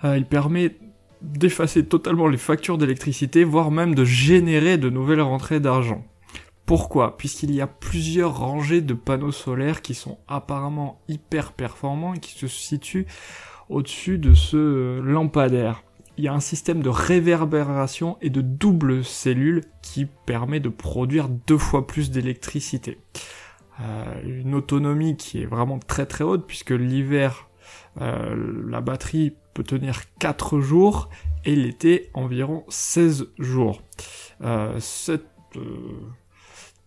euh, il permet d'effacer totalement les factures d'électricité, voire même de générer de nouvelles rentrées d'argent. Pourquoi? Puisqu'il y a plusieurs rangées de panneaux solaires qui sont apparemment hyper performants et qui se situent au-dessus de ce lampadaire il y a un système de réverbération et de double cellule qui permet de produire deux fois plus d'électricité. Euh, une autonomie qui est vraiment très très haute puisque l'hiver euh, la batterie peut tenir 4 jours et l'été environ 16 jours. Euh, cette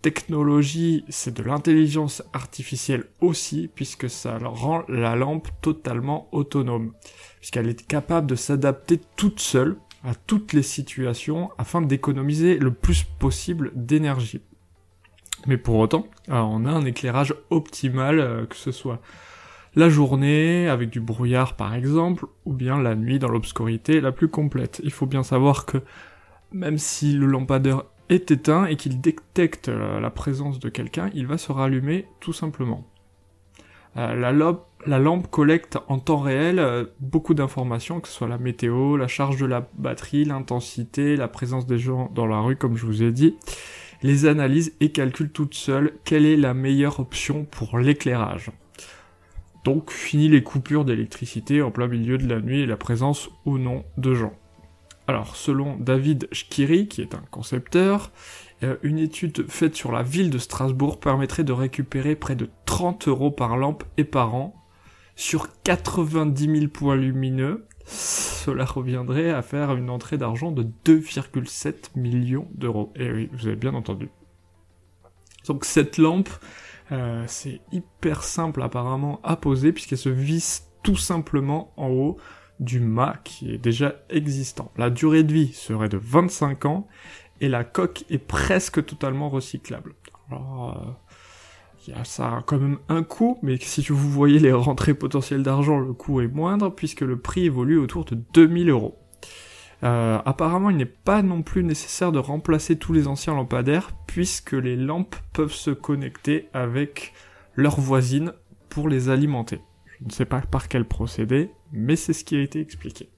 technologie, c'est de l'intelligence artificielle aussi, puisque ça rend la lampe totalement autonome, puisqu'elle est capable de s'adapter toute seule à toutes les situations afin d'économiser le plus possible d'énergie. Mais pour autant, on a un éclairage optimal, euh, que ce soit la journée avec du brouillard par exemple, ou bien la nuit dans l'obscurité la plus complète. Il faut bien savoir que même si le lampadaire est éteint et qu'il détecte euh, la présence de quelqu'un, il va se rallumer tout simplement. Euh, la, la, lampe collecte en temps réel euh, beaucoup d'informations, que ce soit la météo, la charge de la batterie, l'intensité, la présence des gens dans la rue, comme je vous ai dit, les analyse et calcule toute seule quelle est la meilleure option pour l'éclairage? Donc fini les coupures d'électricité en plein milieu de la nuit et la présence ou non de gens. Alors, selon David Schkiri, qui est un concepteur, euh, une étude faite sur la ville de Strasbourg permettrait de récupérer près de 30 euros par lampe et par an sur 90 000 points lumineux. Cela reviendrait à faire une entrée d'argent de 2,7 millions d'euros. Et eh oui, vous avez bien entendu. Donc cette lampe, euh, c'est hyper simple apparemment à poser puisqu'elle se visse tout simplement en haut du mât qui est déjà existant. La durée de vie serait de 25 ans et la coque est presque totalement recyclable. Alors, il y a ça quand même un coût, mais si vous voyez les rentrées potentielles d'argent, le coût est moindre puisque le prix évolue autour de 2000 euros. Euh, apparemment, il n'est pas non plus nécessaire de remplacer tous les anciens lampadaires puisque les lampes peuvent se connecter avec leurs voisines pour les alimenter. Je ne sais pas par quel procédé, mais c'est ce qui a été expliqué.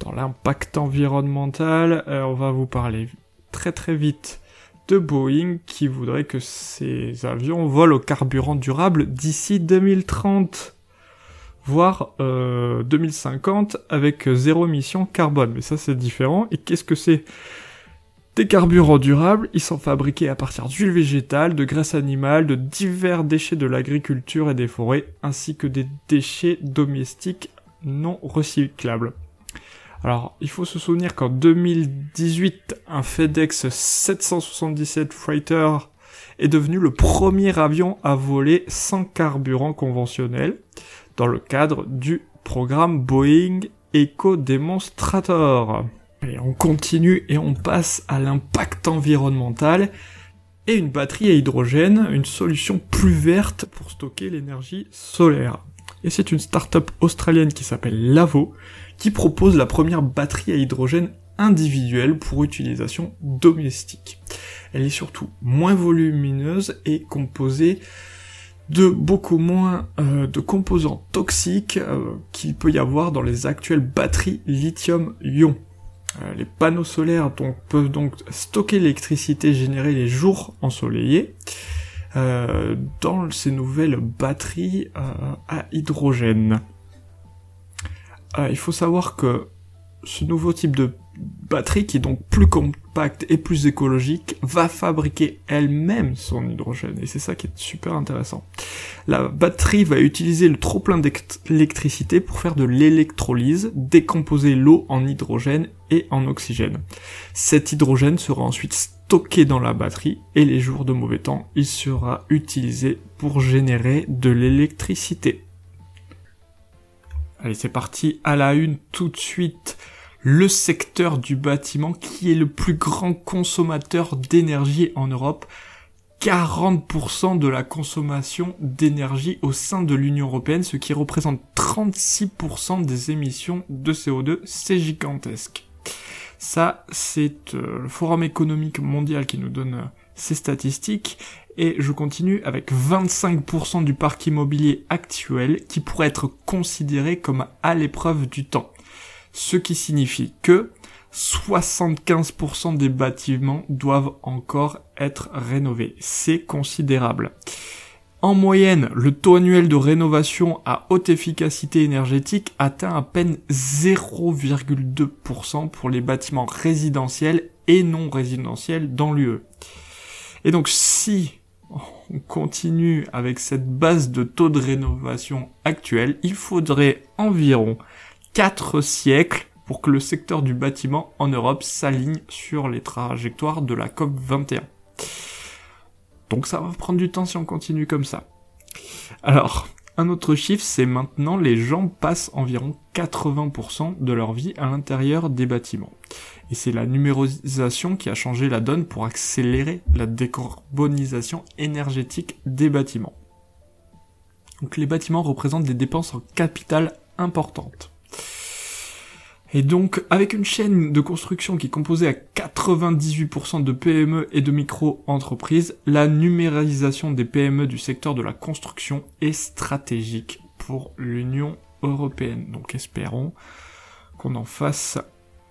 Dans l'impact environnemental, euh, on va vous parler très très vite de Boeing qui voudrait que ces avions volent au carburant durable d'ici 2030, voire 2050 euh, avec zéro émission carbone. Mais ça c'est différent. Et qu'est-ce que c'est? Des carburants durables, ils sont fabriqués à partir d'huile végétale, de graisse animale, de divers déchets de l'agriculture et des forêts, ainsi que des déchets domestiques non recyclables. Alors, il faut se souvenir qu'en 2018, un FedEx 777 Freighter est devenu le premier avion à voler sans carburant conventionnel dans le cadre du programme Boeing Eco Demonstrator. Et on continue et on passe à l'impact environnemental et une batterie à hydrogène, une solution plus verte pour stocker l'énergie solaire. Et c'est une start-up australienne qui s'appelle Lavo qui propose la première batterie à hydrogène individuelle pour utilisation domestique. Elle est surtout moins volumineuse et composée de beaucoup moins euh, de composants toxiques euh, qu'il peut y avoir dans les actuelles batteries lithium-ion. Euh, les panneaux solaires peuvent donc stocker l'électricité générée les jours ensoleillés dans ces nouvelles batteries à hydrogène. il faut savoir que ce nouveau type de batterie, qui est donc plus compacte et plus écologique, va fabriquer elle-même son hydrogène. Et c'est ça qui est super intéressant. La batterie va utiliser le trop-plein d'électricité pour faire de l'électrolyse, décomposer l'eau en hydrogène et en oxygène. Cet hydrogène sera ensuite stocké dans la batterie et les jours de mauvais temps, il sera utilisé pour générer de l'électricité. Allez, c'est parti à la une tout de suite. Le secteur du bâtiment qui est le plus grand consommateur d'énergie en Europe. 40% de la consommation d'énergie au sein de l'Union Européenne, ce qui représente 36% des émissions de CO2. C'est gigantesque. Ça, c'est euh, le Forum économique mondial qui nous donne euh, ces statistiques. Et je continue avec 25% du parc immobilier actuel qui pourrait être considéré comme à l'épreuve du temps. Ce qui signifie que 75% des bâtiments doivent encore être rénovés. C'est considérable. En moyenne, le taux annuel de rénovation à haute efficacité énergétique atteint à peine 0,2% pour les bâtiments résidentiels et non résidentiels dans l'UE. Et donc si on continue avec cette base de taux de rénovation actuelle, il faudrait environ 4 siècles pour que le secteur du bâtiment en Europe s'aligne sur les trajectoires de la COP 21. Donc ça va prendre du temps si on continue comme ça. Alors, un autre chiffre, c'est maintenant les gens passent environ 80% de leur vie à l'intérieur des bâtiments. Et c'est la numérisation qui a changé la donne pour accélérer la décarbonisation énergétique des bâtiments. Donc les bâtiments représentent des dépenses en capital importantes. Et donc, avec une chaîne de construction qui est composée à 98% de PME et de micro-entreprises, la numérisation des PME du secteur de la construction est stratégique pour l'Union européenne. Donc espérons qu'on en fasse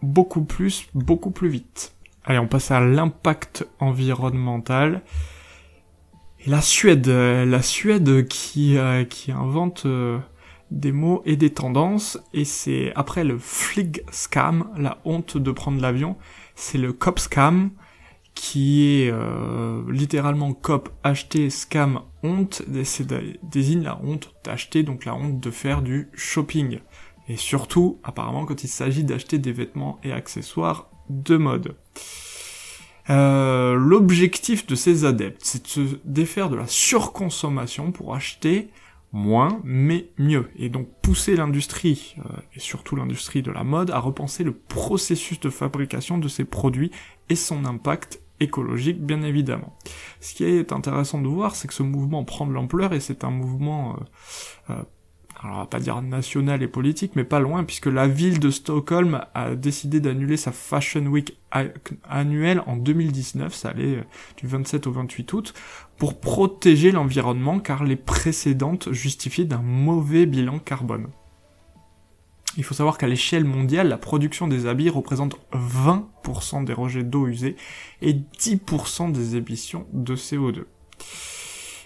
beaucoup plus, beaucoup plus vite. Allez, on passe à l'impact environnemental. Et la Suède, la Suède qui, euh, qui invente... Euh, des mots et des tendances, et c'est après le flig scam, la honte de prendre l'avion, c'est le cop scam, qui est euh, littéralement cop acheter scam honte, désigne la honte d'acheter, donc la honte de faire du shopping. Et surtout, apparemment, quand il s'agit d'acheter des vêtements et accessoires de mode. Euh, L'objectif de ces adeptes, c'est de se défaire de la surconsommation pour acheter moins, mais mieux. Et donc pousser l'industrie, euh, et surtout l'industrie de la mode, à repenser le processus de fabrication de ces produits et son impact écologique, bien évidemment. Ce qui est intéressant de voir, c'est que ce mouvement prend de l'ampleur et c'est un mouvement euh, euh, alors on va pas dire national et politique, mais pas loin, puisque la ville de Stockholm a décidé d'annuler sa Fashion Week annuelle en 2019, ça allait du 27 au 28 août, pour protéger l'environnement, car les précédentes justifiaient d'un mauvais bilan carbone. Il faut savoir qu'à l'échelle mondiale, la production des habits représente 20% des rejets d'eau usés et 10% des émissions de CO2.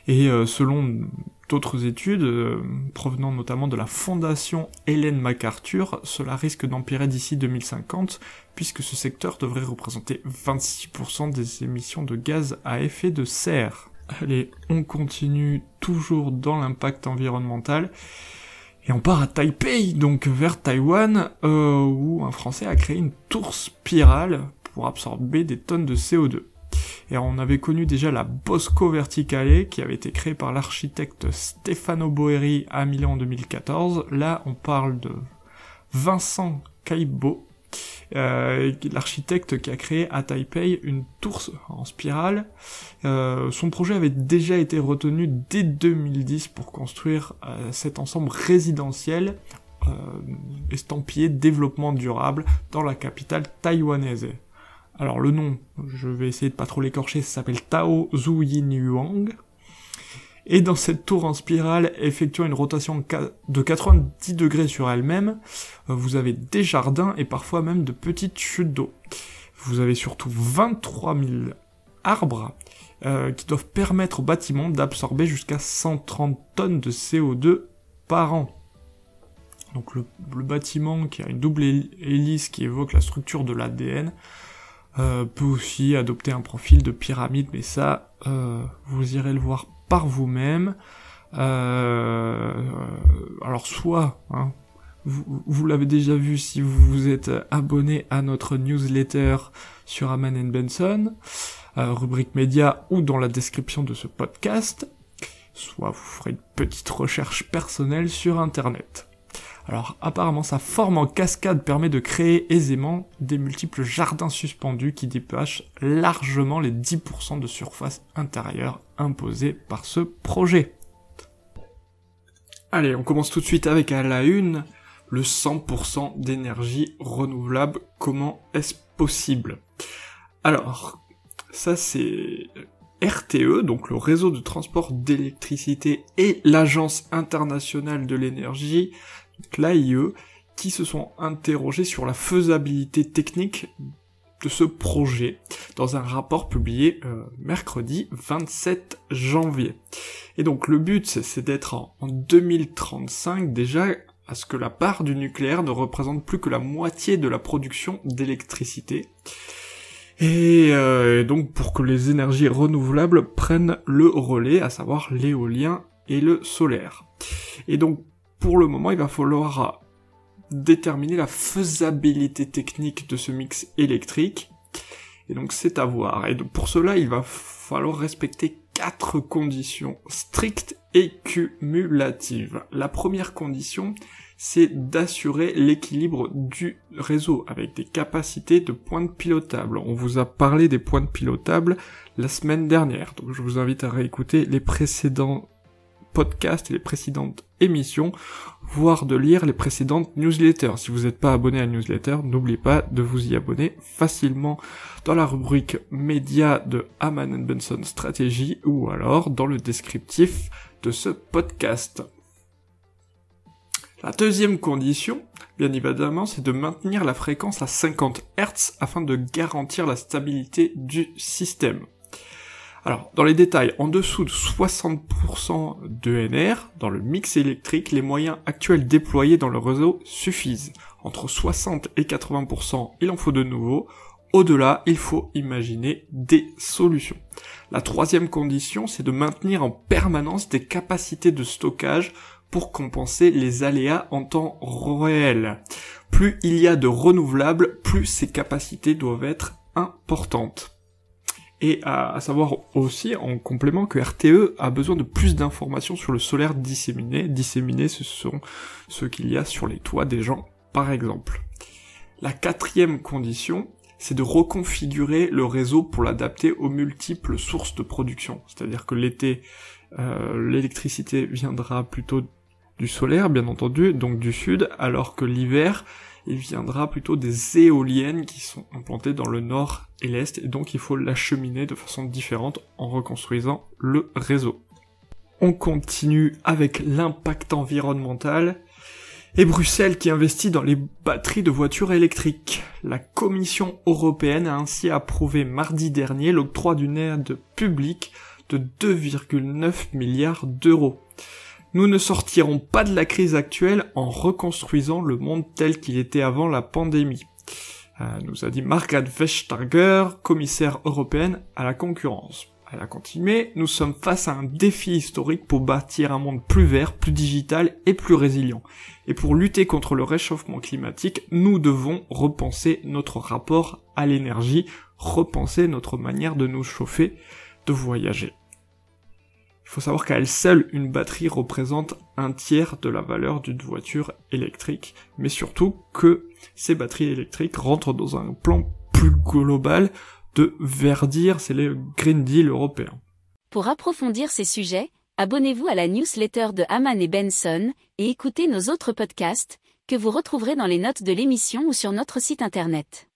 Et euh, selon d'autres études, euh, provenant notamment de la fondation Hélène MacArthur, cela risque d'empirer d'ici 2050, puisque ce secteur devrait représenter 26% des émissions de gaz à effet de serre. Allez, on continue toujours dans l'impact environnemental. Et on part à Taipei, donc vers Taïwan, euh, où un Français a créé une tour spirale pour absorber des tonnes de CO2. Et on avait connu déjà la Bosco Verticale qui avait été créée par l'architecte Stefano Boeri à Milan en 2014. Là, on parle de Vincent Caibo, euh, l'architecte qui a créé à Taipei une tour en spirale. Euh, son projet avait déjà été retenu dès 2010 pour construire euh, cet ensemble résidentiel estampillé développement durable dans la capitale taïwanaise. Alors le nom, je vais essayer de pas trop l'écorcher, ça s'appelle Tao Zhu Yin Yuang. Et dans cette tour en spirale, effectuant une rotation de 90 degrés sur elle-même, euh, vous avez des jardins et parfois même de petites chutes d'eau. Vous avez surtout 23 000 arbres euh, qui doivent permettre au bâtiment d'absorber jusqu'à 130 tonnes de CO2 par an. Donc le, bâtiment qui a une double hélice qui évoque la structure de l'ADN euh, peut aussi adopter un profil de pyramide, mais ça, euh, vous irez le voir par vous-même. Euh, alors soit, hein, vous, vous l'avez déjà vu si vous vous êtes abonné à notre newsletter sur Aman Benson, rubrique média ou dans la description de ce podcast, soit vous ferez une petite recherche personnelle sur internet. Alors apparemment sa forme en cascade permet de créer aisément des multiples jardins suspendus qui dépassent largement les 10% de surface intérieure imposés par ce projet. Allez, on commence tout de suite avec à la une, le 100% d'énergie renouvelable. Comment est-ce possible? Alors, ça c'est RTE, donc le réseau de transport d'électricité et l'Agence internationale de l'énergie, l'AIE, qui se sont interrogés sur la faisabilité technique de ce projet dans un rapport publié euh, mercredi 27 janvier. Et donc le but c'est d'être en, 2035 déjà à ce que la part du nucléaire ne représente plus que la moitié de la production d'électricité. Et euh, donc pour que les énergies renouvelables prennent le relais, à savoir l'éolien et le solaire. Et donc pour le moment, il va falloir déterminer la faisabilité technique de ce mix électrique. Et donc c'est à voir. Et pour cela, il va falloir respecter quatre conditions strictes et cumulatives. La première condition, c'est d'assurer l'équilibre du réseau avec des capacités de pointes pilotables. On vous a parlé des pointes pilotables la semaine dernière, donc je vous invite à réécouter les précédents podcasts et les précédentes émissions, voire de lire les précédentes newsletters. Si vous n'êtes pas abonné à la newsletter, n'oubliez pas de vous y abonner facilement dans la rubrique média de Haman Benson Stratégie ou alors dans le descriptif de ce podcast. La deuxième condition, bien évidemment, c'est de maintenir la fréquence à 50 Hz afin de garantir la stabilité du système. Alors, dans les détails, en dessous de 60% d'ENR, dans le mix électrique, les moyens actuels déployés dans le réseau suffisent. Entre 60 et 80%, il en faut de nouveau. Au-delà, il faut imaginer des solutions. La troisième condition, c'est de maintenir en permanence des capacités de stockage pour compenser les aléas en temps réel. Plus il y a de renouvelables, plus ces capacités doivent être importantes. Et à, savoir aussi en complément que RTE a besoin de plus d'informations sur le solaire disséminé. Disséminé, ce sont ceux qu'il y a sur les toits des gens, par exemple. La quatrième condition, c'est de reconfigurer le réseau pour l'adapter aux multiples sources de production. C'est-à-dire que l'été, euh, l'électricité viendra plutôt du solaire, bien entendu, donc du sud, alors que l'hiver, il viendra plutôt des éoliennes qui sont implantées dans le nord et l'est, et donc il faut l'acheminer de façon différente en reconstruisant le réseau. On continue avec l'impact environnemental et Bruxelles qui investit dans les batteries de voitures électriques. La Commission européenne a ainsi approuvé mardi dernier l'octroi d'une aide publique de 2,9 milliards d'euros. Nous ne sortirons pas de la crise actuelle en reconstruisant le monde tel qu'il était avant la pandémie, euh, nous a dit Margaret Vestager, commissaire européenne à la concurrence. Elle a continué, nous sommes face à un défi historique pour bâtir un monde plus vert, plus digital et plus résilient. Et pour lutter contre le réchauffement climatique, nous devons repenser notre rapport à l'énergie, repenser notre manière de nous chauffer, de voyager. Il faut savoir qu'à elle seule, une batterie représente un tiers de la valeur d'une voiture électrique, mais surtout que ces batteries électriques rentrent dans un plan plus global de verdir, c'est le Green Deal européen.
Pour approfondir ces sujets, abonnez-vous à la newsletter de Haman et Benson et écoutez nos autres podcasts que vous retrouverez dans les notes de l'émission ou sur notre site internet.